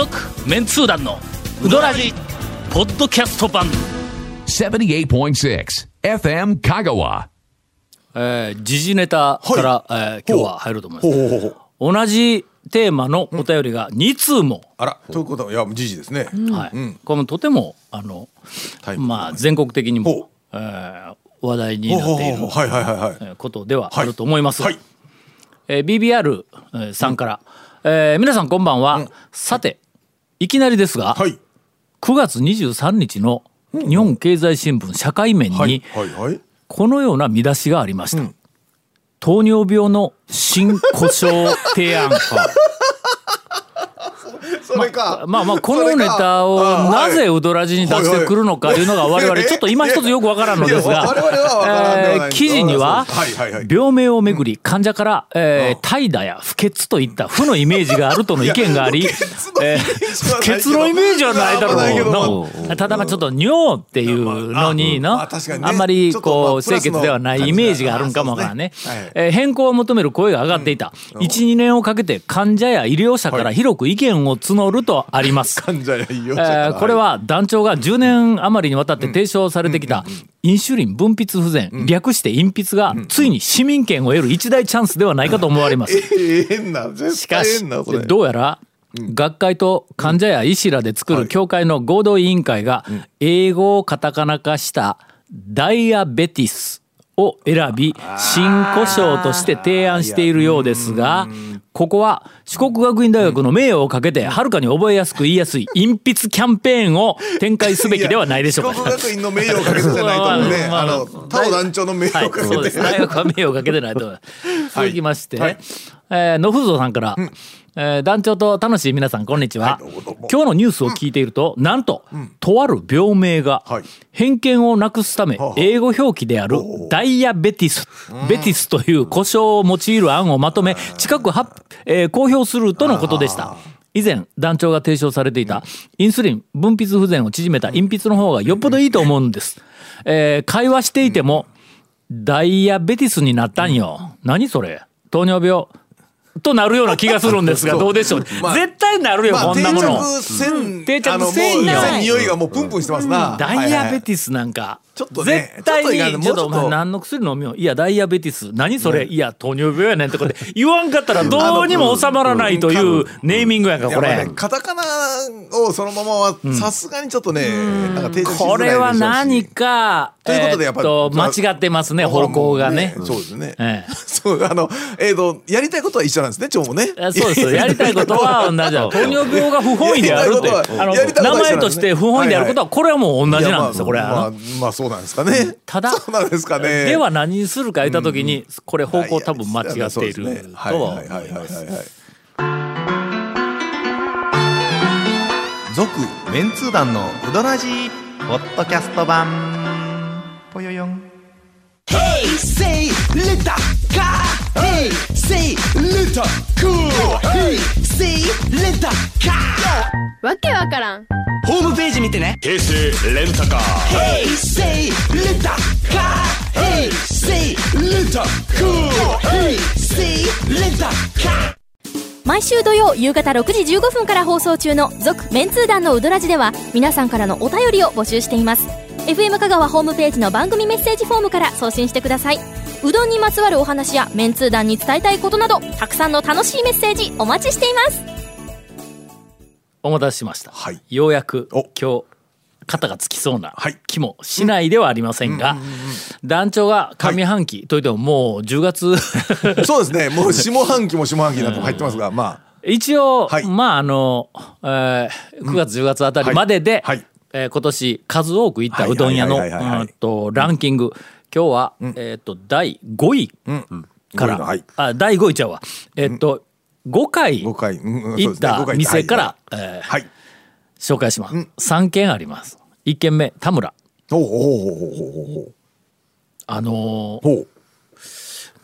続メンツー団のウドラジポッドキャスト版。78.6 FM Kagawa. えー時事ネタから、えー今日は入ると思います。ほうほうほうほう。同じテーマのお便りが2通も、あらということはいや時事ですね、はい。このとてもあの、タイプ。まあ、全国的にほも、えー話題にほうほうなっているほうはいはいはいはい。えーことではあると思います。はい。えー BBR えーさんから、えー皆さんこんばんは、さていきなりですが、はい9月23日の日本経済新聞社会面に、このような見出しがありました。糖尿病の新故障提案。それか。まあまあこのネタをなぜウドラジに出してくるのかいうのが我々ちょっと今一つよくわからんのですがえー記事には病名をめぐり患者からえー怠惰や不潔といった負のイメージがあるとの意見があり えー不潔のイメージはないだろうのただまあちょっと尿っていうのにのまあんまりこう清潔ではないイメージがあるんかもわからんね。えー変更を求める声が上がっていた。12年をかけて患者や医療者から広く意見を募るとあります。患者や医療え者から。ーこれは団長が10年余りにわたって提唱されてきたインシュリン分泌不全、略して隠筆がついに市民権を得る一大チャンスではないかと思われます。しかしどうやら学会と患者や医師らで作る協会の合同委員会が英語をカタカナ化したダイアベティスを選び新故障として提案しているようですがここは四国学院大学の名誉をかけてはるかに覚えやすく言いやすい隠筆キャンペーンを展開すべきではないでしょうか。四国学院の名誉をかけてじゃないと思うねまあまああの他の団長の名誉はい、をかけて。そうです。大学は名誉をかけてない。と思い。ます。続きまして、はい。えー野風蔵さんから、えー団長と楽しい皆さんこんにちは、はい今日のニュースを聞いていると、なんと、とある病名が、はい。偏見をなくすため、はあ。英語表記であるダイヤベティス、ベティスという故障を用いる案をまとめ近くは、えー公表するとのことでした。以前団長が提唱されていたインスリン分泌不全を縮めた隠筆の方がよっぽどいいと思うんです。えー会話していても、ダイヤベティスになったんよ。何それ？糖尿病？となるような気がするんですが、どうでしょう。まあ絶対なるよ、まあ定こんなもの。着せん定着あのもうせんよ匂いがもうプンプンしてますな。ダイヤベィティスなんか、ちょっとね絶対にちょっとお前何の薬飲みよう。いやダイヤベティス。何それ、いや糖尿病やねんとかで。言わんかったら どうにも収まらないというネーミングやんかこれ。カタカナをそのままはさすがにちょっとね、なんか定着これは何かということでやっぱえーっと間違ってますね方向がね。そうですね。ええ。そうあのえっ、とやりたいことは一緒なんですね、蝶もね。あそうです。やりたいことは同じだ。糖尿病が不本意であるって。名前として不本意であることはこれはもう同じなんですよこれいやまあ、まあは。まあそうなんですかね。ただそうなんですかね。では何にするか言った時にこれ方向多分間違っているとははいはいはい思います。はいはい。続メンツー団のウドラジーポッドキャスト版ぽよよん.わけわからんホームページ見てね。平成レンタカー Hey, say letter car. Hey, say letter cool. Hey, say letter car. 毎週土曜夕方6時15分から放送中の「続・メンツー団のウドラジ」では皆さんからのお便りを募集しています FM 香川ホームページの番組メッセージフォームから送信してくださいうどんにまつわるお話やメンツー団に伝えたいことなどたくさんの楽しいメッセージお待ちしていますお待たせしました、はい。ようやくお。今日肩がつきそうなはい。気もしないではありませんが、団長が上半期といってももう10月 そうですね。もう 下半期も下半期だと入ってますが、ま一応、はい。まああの、えー9月10月あたりまでで、はい。はいえー今年数多く行ったうどん屋のランキング。今日は、えっ、と第5位から、五位のはい。あ第5位ちゃうわ。えっ、と5回5回、うんうん行った店から、はい。え。紹介します、3軒あります。1軒目田村。あの。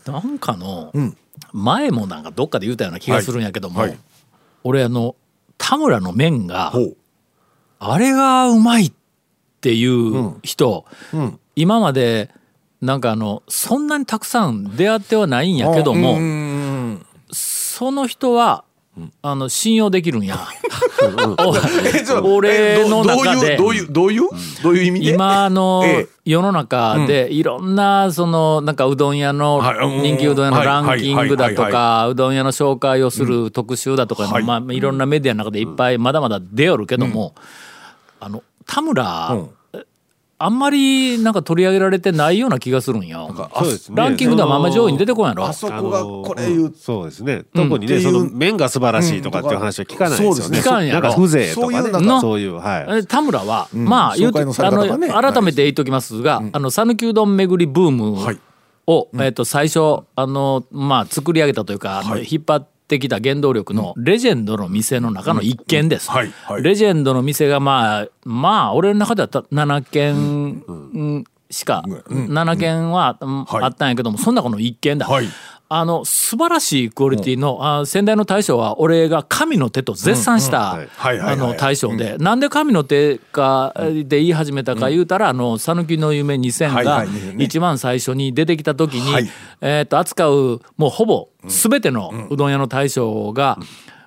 なんかの、ん。前もなんかどっかで言うたような気がするんやけども、俺あの田村の麺が。あれがうまいっていう人、ん。今までなんかあのそんなにたくさん出会ってはないんやけども、うんその人はあの信用できるんや。俺の中で。えどういうどういうどういう意味で？今のええ。世の中でいろんなそのなんかうどん屋の人気うどん屋のランキングだとかうどん屋の紹介をする特集だとかはい。まあいろんなメディアの中でいっぱいまだまだ出よるけどもあの田村あんまりなんか取り上げられてないような気がするんよ。そうですね。ランキングではあんま上位に出てこんやろあ。そあこがのこれ言うそうですね。特にね、その麺が素晴らしいとかっていう話は聞かないですよね。聞かんやろ？なんか風情とかねそういうはい。え田村は、まあ言うとあの改めて言っときますが、あの讃岐うどん巡りブームはい。を、えっと最初あのまあ作り上げたというか、あの引っ張ってきた原動力のレジェンドの店の中の一軒です。はいはい。レジェンドの店がまあまあ俺の中ではた7軒うんしか、7軒は、あったんやけどもそんなこの一軒だ。はいあの素晴らしいクオリティの、あ先代の大将は俺が神の手と絶賛した大将で、なんで神の手かで言い始めたか言うたら、あの讃岐の夢2000はいがはいね一番最初に出てきた時に、はい。えー、と扱うもうほぼ全てのうどん屋の大将が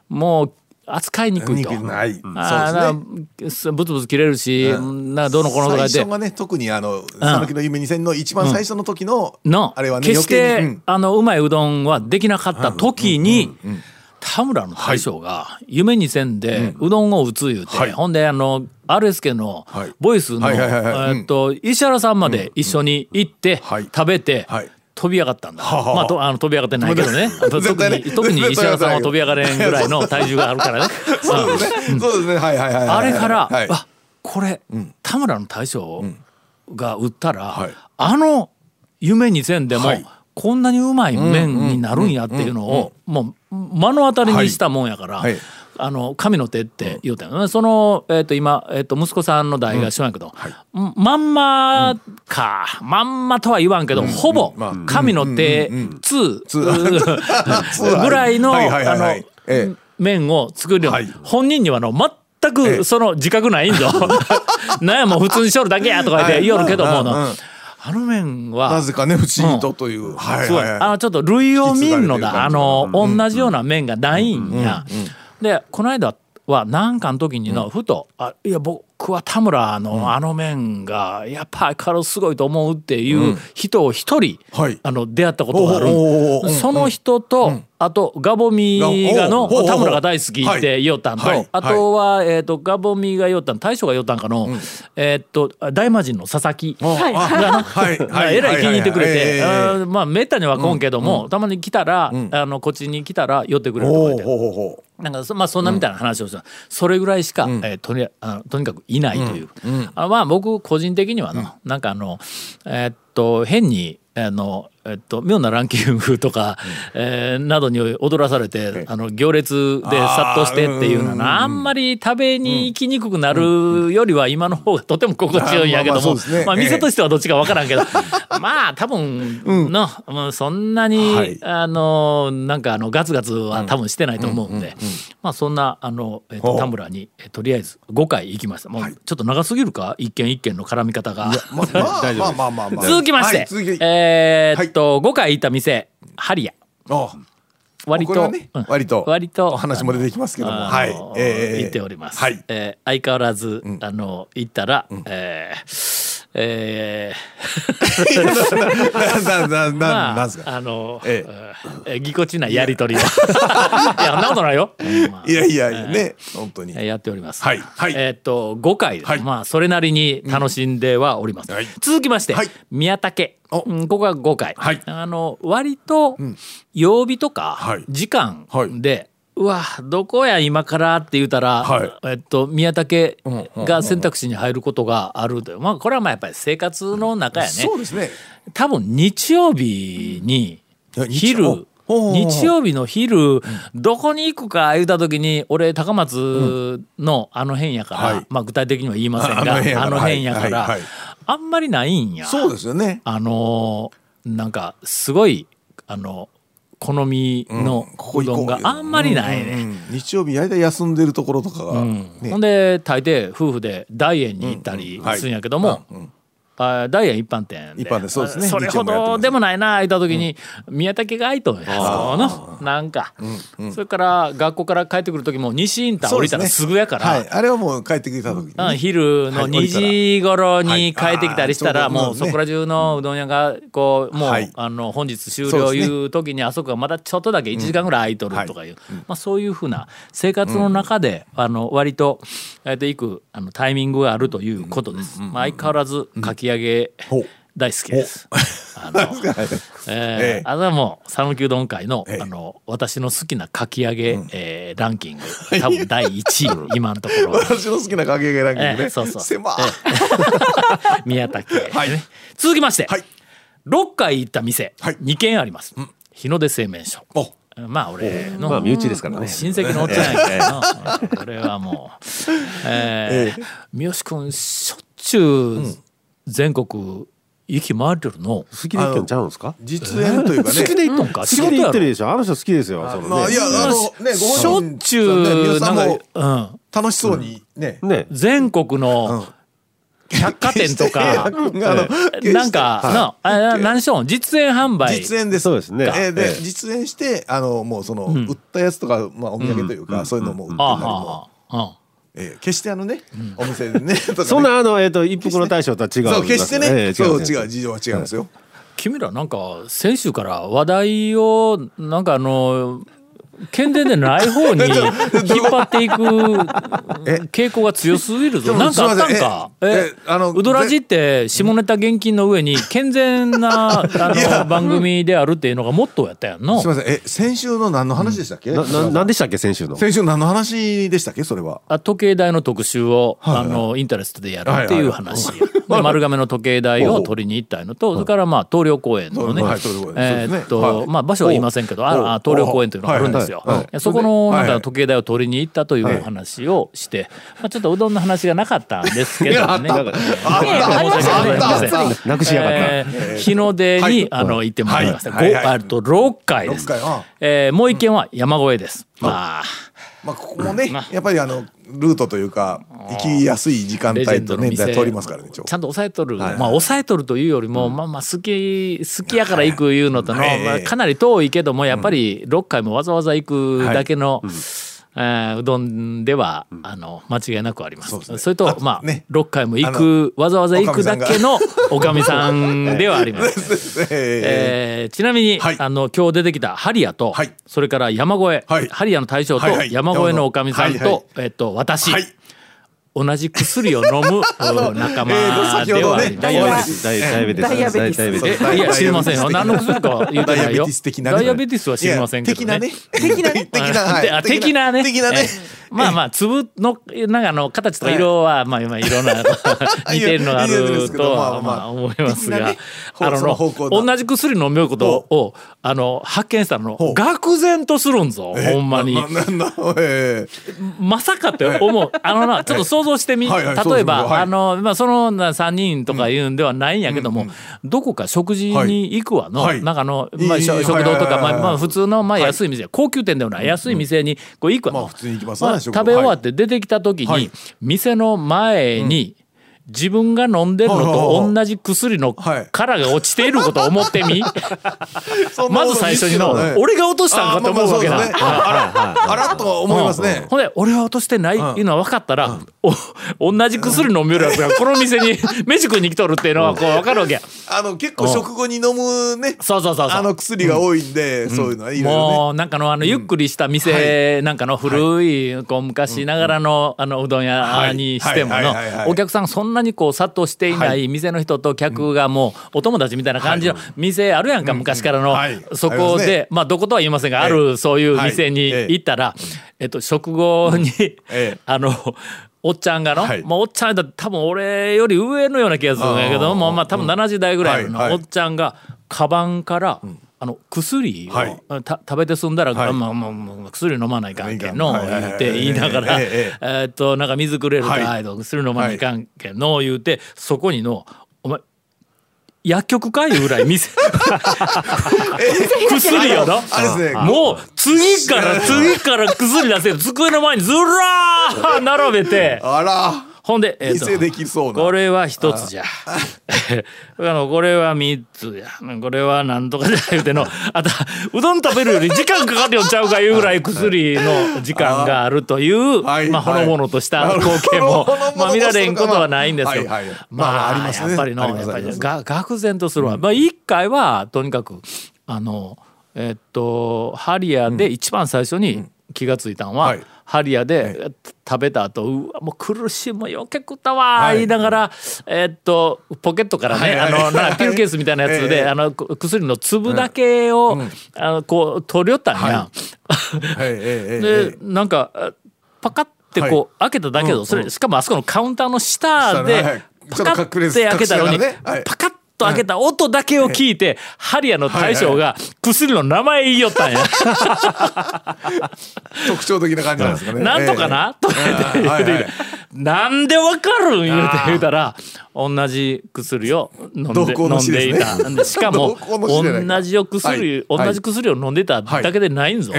もう扱いにくいと。ない。あそうですね。ーなブツブツ切れるし、なん。かどうのこうのとか言って最初がね特にあの讃岐の夢2000の一番最初の時ののあれはね決して、あのうまいうどんはできなかった時に、田村の大将が夢にせんでうどんを打つ言うて、はい。ほんであの RSK のはい。ボイスのはいはいはいはい。えーっと石原さんまで一緒に行ってはい。食べてはい飛び上がったんだ。まあとあの飛び上がってないけどね。特に特に石原さんは飛び上がれんぐらいの体重があるからね。そうですね。そうですね。はいはいはいはいあれから、はい。あこれ、田村の大将が売ったら、はいあの夢にせんでも、はい。こんなにうまい麺になるんやっていうのを、もう目の当たりにしたもんやから、はいはいあの神の手って言うたよね、その、えー、と今、えー、と息子さんの代が一緒やけど、ん。まんまか、まんまとは言わんけど、ほぼまあ神の手 two ぐらいのはいはいはいあのはいええ。麺を作るよ、はい。本人にはの全くその自覚ないんぞ。なんやもう普通にしとるだけやとか言って言おるけども。の、うんうん。あの麺はなぜかね不思議とという。はいすごいはい。はいあのちょっと類を見んのだ。あ引き継がれてる感じの同じような麺がないんや。でこの間は何かの時にのふと「あいや僕は田村のあの麺がやっぱり体すごいと思う」っていう人を一人、はい。あの出会ったことがあるその人と、あとガボミがの田村が大好きって言おったんと、はいはい。あとは、えー、とガボミが言おったん大将が言おったんかの、えっ、と大魔神の佐々木。はい。はいはいえらい気に入ってくれて、ええあーまあめったには来んけども、たまに来たら、あのこっちに来たら寄ってくれるとか言って。かそ,、まあ、そんなみたいな話をした、それぐらいしか、えーとにあのとにかくいないという、あまあ僕個人的にはの、なんかあのえーっと変にあのえっと、妙なランキングとか、えーなどに踊らされてあの行列で殺到してっていうのはなあんまり食べに行きにくくなるよりは今の方がとても心地よいんやけどもあまあね。まあ店としてはどっちか分からんけど。まあ多分の、もうそんなに、はい。あのなんかあのガツガツは多分してないと思うんで、まあそんなあの、えっと田村にえとりあえず5回行きました。もうちょっと長すぎるか？一件一件の絡み方が。うまあまあ まあまあまあ続きまして、えーっと、5回行った店ハリア。あ割と、うん。割と割とお話も出てきますけども。はい。ええ行っております、はい。えー相変わらず、あの行ったら、えーえーまああの、ええぎこちないやりとりをいやそんとないよ、いやいやね本当にやっております。はいはいえっと5回、まあそれなりに楽しんではおります。続きまして、宮武。おうんここが5回、あの割と曜日とか時間で、うわどこや今からって言うたら、はい。えっと宮武が選択肢に入ることがあるというまあこれはまあやっぱり生活の中やね。そうですね。多分日曜日に昼日曜日の昼どこに行くか言うた時に俺高松のあの辺やから、はい。まあ具体的には言いませんがあの辺やから。あんまりないんや。そうですよね。あのーなんかすごいあの好みのうどんがあんまりないね。うんうん日曜日やりたい休んでるところとかがね。ほんで大抵夫婦で大円に行ったりするんやけども、あダイヤ一般店で。一般店そうですね。それほどでもないな言った時に、宮武が空いとんやそのなんか、それから学校から帰ってくる時も西インター降りたらすぐやから、はい、あれはもう帰ってきた時うん昼のはい2時頃に帰ってきたりしたら、もうそこら中のうどん屋がこうもう、はい。あの本日終了いう時にあそこがまだちょっとだけ1時間ぐらい空いとるとかいう、まあ、そういうふうな生活の中で、あの割とえっと行くあのタイミングがあるということです。まあ、相変わらずかき揚げ大好きです。あの えええ。ー、あれはもう讃岐うどん会の,、ええ。あの私の好きなかき揚げ、えーランキング。多分第1位 今のところ。私の好きなかけ揚げランキングね、ええそうそう。狭ええ。宮武、はい。ね。続きまして、はい。6回行った店、はい。2軒あります、日の出製麺所。お。まあ俺の、まあ身内ですからね。親戚のおっちゃんやけどなこれはもう、えー三好君しょっちゅう全国行き回ってるの、好きで行ってんちゃうんですか？実演というかね。好きで行っとんか？好きで行ってる仕事やでしょあの人好きですよそのね。まあいやあのねごしょ本人っちゅうんもなんか、うん、楽しそうにね、ね。全国の百貨店とか、なんか、なあ何しろん実演販売。実演です。そうですね。えーで、ええ。実演してあのもうその、売ったやつとか、まあ、お土産というか、そういうのも売ってたありも、えー決してあのね、お店でねね。そんなあのえっと一服の大将とは違うそう決してね、ええそうんです。違う。事情は違うんですよ、君らなんか先週から話題をなんかあの健全でない方に 引っ張っていく傾向が強すぎるぞ。なんかあったんか？えええあのウドラジって下ネタ厳禁の上に健全な あの番組であるっていうのがモットーやったやんの。すみ。ません。え先週の何の話でしたっけ、なななんでしたっけ先週の？先週何の話でしたっけ？それは。あ時計台の特集を、はいはい。あのインタレストでやるっていう話、はいで丸亀の時計台を取りに行ったのと、それからまあ東陵公園のね、えーっと、まあ場所は言いませんけど、ああ東陵公園というのがあるんですよ。はい。はい。はいそこのなんはい。か時計台を取りに行ったというお話をして、まあちょっとうどんの話がなかったんですけどね。あった。申し訳ございません。なくしやがった、えー日の出に、はい。あの行ってまいりました。はい。はいごあと6回です。6回。あえーもう一軒は山越えです。まあ。まあここもねやっぱりあのルートというか行きやすい時間帯とね通りますからねちゃんと抑えとる、はいまあ抑えとるというよりも、まあまあ好き好きやから行くいうのとの、はい。まあ、かなり遠いけどもやっぱり6回もわざわざ行くだけの、えーうどんでは、あの間違いなくあります。それとまあ、ね。6回も行くわざわざ行くだけのおかみさんではあります。ええーちなみに、はい。あの今日出てきたハリアと、はい。それから山越え、はい。ハリアの大将と山越えのおかみさんと、えっと私、同じ薬を飲む うん仲間ではダイヤベティス。いや知りませんよ。何の薬か言ってないよ。ダイヤベティス的なね。ダイヤベティスは知りませんけどね。的なね。的なね。的なね。えまあまあ粒のなんかあの形とか色はまあまあいろんな 似てるのがあるとはまあ思いますが。あの同じ薬飲めることをあの発見したの愕然とするんぞほんまに。まさかって思う。あのな、ちょっと想像してみ。はいはい例えば、はい。あの、まあ、そのな3人とかいうんではないんやけども、どこか食事に行くわの、はい。なんかあの、まあ、食堂とか、まあ、まあ、普通の、まあ、安い店、高級店ではない、安い店に、こう行くわの。まあ普通に行きますわねまあ食べ終わって出てきた時に、はい。店の前に、自分が飲んでるのと同じ薬のはい。殻が落ちていることを思ってみ？まず最初にの、ね。俺が落としたんかって思うわけだ。あらとは思いますね。ほんで俺は落としてないっていうのは分かったら、お同じ薬飲みよるやつがこの店に 飯食いに来とるっていうのはこう分かるわけや。あの結構食後に飲むねそうそうそう。あの薬が多いんでそういうのはいろいろね。もうなんかのあのゆっくりした店なんかの古いこう昔ながらのあのうどん屋にしてものお客さんそんなにこう殺到していない店の人と客がもうお友達みたいな感じの店あるやんか昔からの。はい。そこでまあどことは言いませんがあるそういう店にはい。行ったらえっと食後にええ。あのおっちゃんがの、はい。まあ、おっちゃんだ多分俺より上のような気がするんやけどもまあ多分70代ぐらいのおっちゃんがカバンから、あの薬を、はい。た食べて済んだら、はい。まあまあまあ薬飲まないかんけんの言って言いながら、えーっとなんか水くれるか、はい。はい薬飲まないかんけんの言うてそこにのお前薬局かいうぐらい店薬よな。もう次から次から薬出せる。机の前にずらー並べて。あらほんで、えーと店できそうな。これは一つじゃ。あ。の、これは三つや。これはなんとかじゃ言うての、あと、うどん食べるより時間かかるよちゃうかいうぐらい薬の時間があるという、はいまあ、ほのぼのとしたはい。光景も まあ、見られんことはないんですよ。はいはい。まあ、まね。やっぱりの、やっぱりが、愕然とするわ。まあ、一回は、とにかく、あの、えっと、ハリアで一番最初に気がついたのは、はいハリアで食べた後うわもう苦しいもうよけ食ったわはい。言いながら、えーっとポケットからね、はいはいあのなんかピルケースみたいなやつで、ええ。あのく薬の粒だけを、あのこう取り寄ったんや。でなんかあパカってこう、開けただけど、それしかもあそこのカウンターの下で、パカって開けたのに、パカッと開けた音だけを聞いて、ハリアの大将が薬の名前言いよったんや。え 特徴的な感じなんですかね。なんとかな、とか言って言うてきて、なんでわかるん？言うて言うたら、同じ薬を飲んで飲んでいた。でしかも 同じ薬、はい。同じ薬を飲んでただけでないんぞ。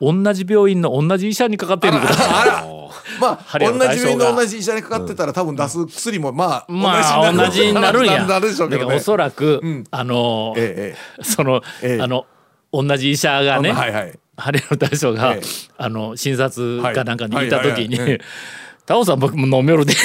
ええ同じ病院の同じ医者にかかっている。こと まあ同じ病院の同じ医者にかかってたら多分出す薬もまあまあ同じになるん。や。なるでしょうけどね。おそらく、あのーええその、ええ。あの同じ医者がね、はいはい。ハリの大将が、ええ。あの診察かなんかにはいいた時にはい。はいはい「タオさん僕も飲めるで」って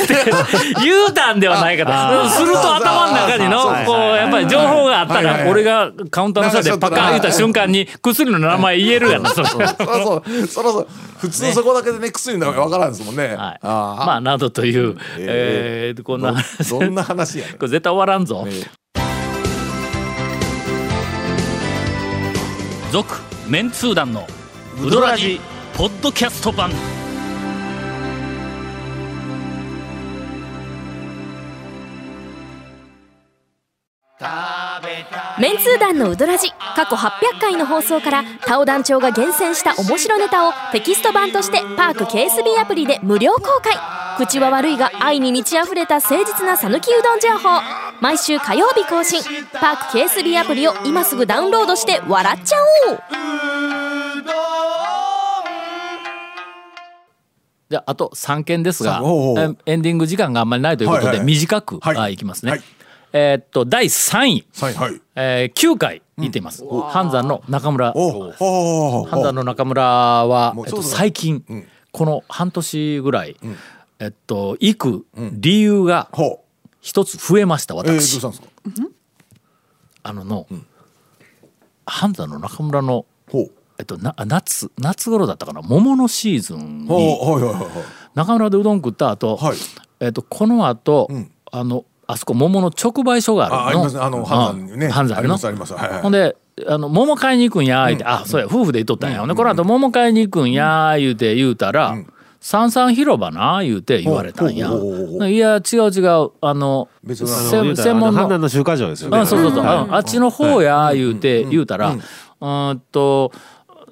言うたんではないかと。すると頭の中にのこうやっぱり情報があったら俺がカウンターの下でパカーン言った瞬間に薬の名前言えるやん それそらそう。そらそう。普通そこだけでね薬の名前わからんですもんね。はい、あまあなどという、えー。こんなあ話どんな話やねん。これ絶対終わらんぞ。続メンツー団のウドラジポッドキャスト版。メンツー団のウドラジ過去800回の放送からタオ団長が厳選した面白ネタをテキスト版としてパーク KSB アプリで無料公開。口は悪いが愛に満ち溢れた誠実な讃岐うどん情報。毎週火曜日更新。パーク KSB アプリを今すぐダウンロードして笑っちゃおう。じゃああと3件ですがさおうおう。えエンディング時間があんまりないということで、はいはい。短く、はい。あいきますね。はいえーっと第3位、はいはい。えー9回行っています。半山の中村。半山の中村はえっと、最近、ん。この半年ぐらい、えっと行く理由が。一つ増えました私。したんですか？あのの、半山の中村の。えっと、な夏夏頃だったかな？桃のシーズンに。中村でうどん食った後、はい。えっとこの後、ん。あのあそこ桃の直売所があるの。あありますね。あの半山にね。うん半山のありますあります。はいはいほんであの桃買いに行くんや言うて、あそうや夫婦で行っとったんや、ほんでこの後桃買いに行くんや言うて言うたら、三三広場な言うて言われたんや。いや違う違うあの専専門のの集会場ですよね。あそうそうそう、はい。ああっちの方や言うて言うたら、うーんと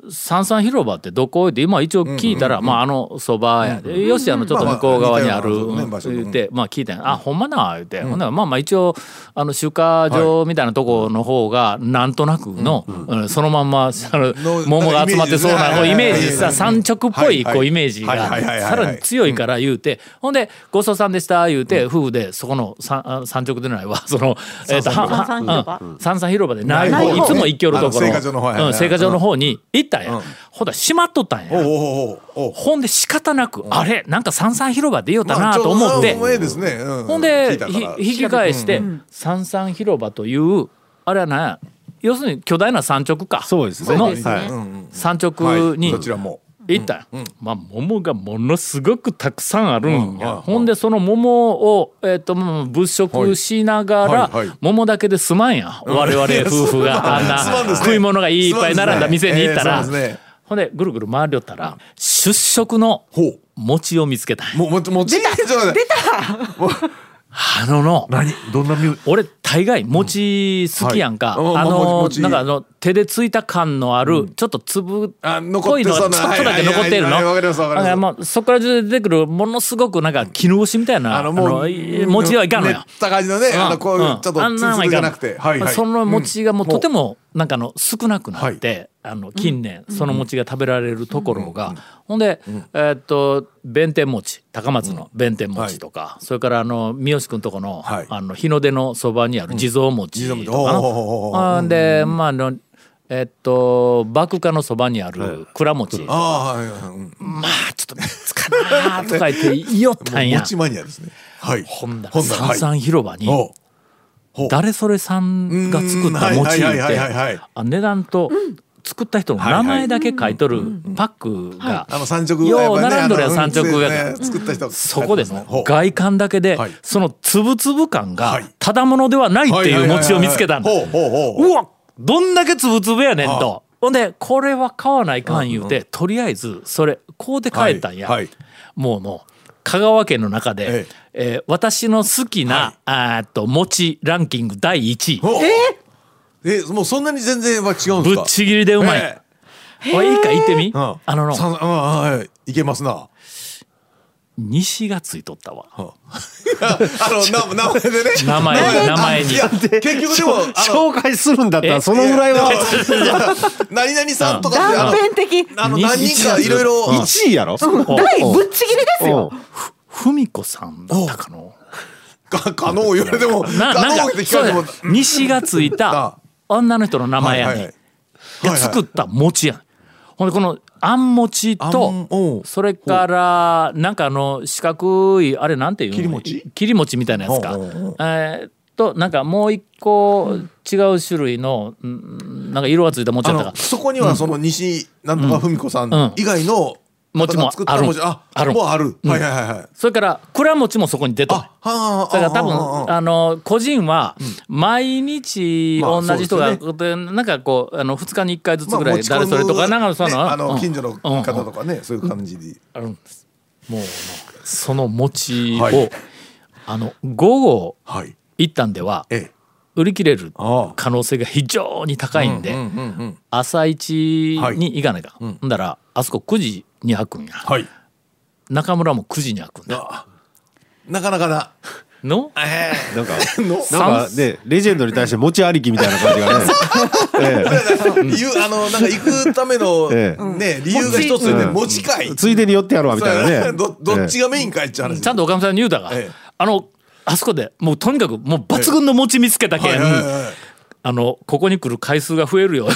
三三広場ってどこ？って今一応聞いたら、まああのそばやで、よしあのちょっと向こう側にある、言って、まあ聞いたん。やあほんまな言うて、ほんならまあまあ一応あの集荷場みたいなとこの方がなんとなくの、うんそのまんまあのの桃が集まってそうなイメージさはい産直っぽいはいこうイメージがさらに強いから言うて、ほんで「ごちそうさんでした」言うて、夫婦でそこの産直でないわ。その三三広場。でないない方。方いつも行きよるところ。あの青果場の方に行ったんや、うん。ほんだら閉まっとったんや、おうおうおうおう。ほんで仕方なく、あれなんか三三広場出ようたなと思って、あもうええですね。うん。ほんで引き返して、三三広場というあれは何や要するに巨大な山直か。そうですね。はい。山は直に行ったん。や、まあ桃がものすごくたくさんあるんや、うん。ほんでその桃を、えっとまあ物色しながら、はいはい。はい桃だけで済まんや。我々夫婦が。あんな食い物がいっぱい並んだ店に行ったら、ねええそうですね。ほんでぐるぐる回りよったら出食の。餅を見つけた出た。出た。あのの。何？どんな俺大概餅好きやんか、はい。ああの餅。なんかあの手でついた感のある、ちょっと粒っぽいのがちょっとだけ残ってるの。はいはいはいわかりますわかります。だらもうそこから出てくるものすごくなんか絹ごしみたいな、あの餅はいかんのよ。練っ。た感じのね、あのこういうちょっとあんツなんはいかんルツルじゃなくて、はいはい。その餅がもうとてもなんかあの少なくなって、あの近年その餅が食べられるところが、ほんで、えーっと弁天餅高松の弁天餅とか、それからあの三好君とこの,、はい。あの日の出のそばにある地蔵餅とかあーでまああのえーっと麦花のそばにある蔵餅、ああ、はいはいはい。うん。まあちょっと見つかなーとか言って言いよったんや。餅マニアですね。はい。ほんだらほんだらはい。三三広場に誰それさんが作ったうん餅言うはいはいはいはいはい。てあ値段と作った人の名前だけ書いとるパックがよう並んどるや三直がね作った人。そこでほう。外観だけではい。そのつぶつぶ感がはい。ただものではないっていう餅を見つけたんうわどんだけつぶつぶやねんと。ほんでこれは買わないかん言うてとりあえずそれこうで帰ったんや。もうの香川県の中で、ええ。ー私の好きな、あーっと餅ランキング第1位。ほう。えもうそんなに全然は違うんですか？ぶっちぎりでうまい。えおいいいか言ってみ、えうん。あのの。あはい。いけますな西がついとったわ。あ。のな名前でね。名前に名前に。結局でも紹介するんだったえらそのぐらいは。何々さんとかってあ断の片的。あの何人かいろいろ。1位やろ？大ぶっちぎりですよ。ふみこさんだったかの？か可能言われてもななんか西がついた女の人の名前やね作った餅やん。ほんでこのあん餅あんとそれからなんかあの四角いあれなんていうの？切り餅？切り餅みたいなやつか。えーっとなんかもう一個違う種類のうんなんか色がついた餅あやったか。のそこにはその西なんとか文子さうん。ん。以外の餅も方が作った餅あある。もうある。はいはいはいはい。それから蔵餅もそこに出とだから多ああ分あの個人は毎日まあ同じ人が、そうでなんかこうあの2日に1回ずつぐらい誰それとかなんかその,、ねあうん。の近所のうん方とかねそういう感じで。あるん。ですもうその餅を、はい。あの午後はい。一旦ではええ。売り切れるああ。可能性が非常に高いんで、うんうんうん朝一に行かないか、うん。ほんだらあそこ9時に開くんや、はい。中村も9時に開くんだ。あなかなかな。の？えなんか なんかねレジェンドに対して餅ありきみたいな感じがね。え言うあのなんか行くためのええ。ね理由が一つでねうん。持ち会えついでに寄ってやろうわみたいなね。どどっちがメインかいっちゃう話ちゃんとおかみさんに言うたが、ええ。あのあそこでもうとにかくもう抜群の餅見つけたけん、はいはいはいはい。あのここに来る回数が増えるよ